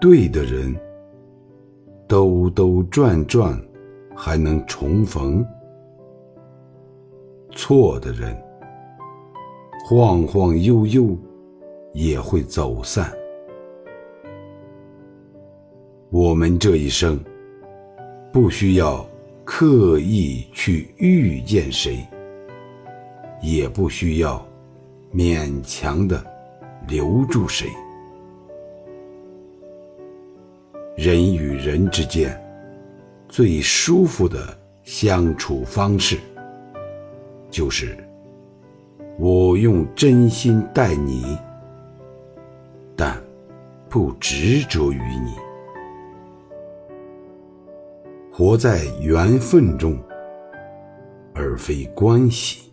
对的人，兜兜转转还能重逢；错的人，晃晃悠悠也会走散。我们这一生，不需要刻意去遇见谁，也不需要勉强的留住谁。人与人之间最舒服的相处方式，就是我用真心待你，但不执着于你。活在缘分中，而非关系。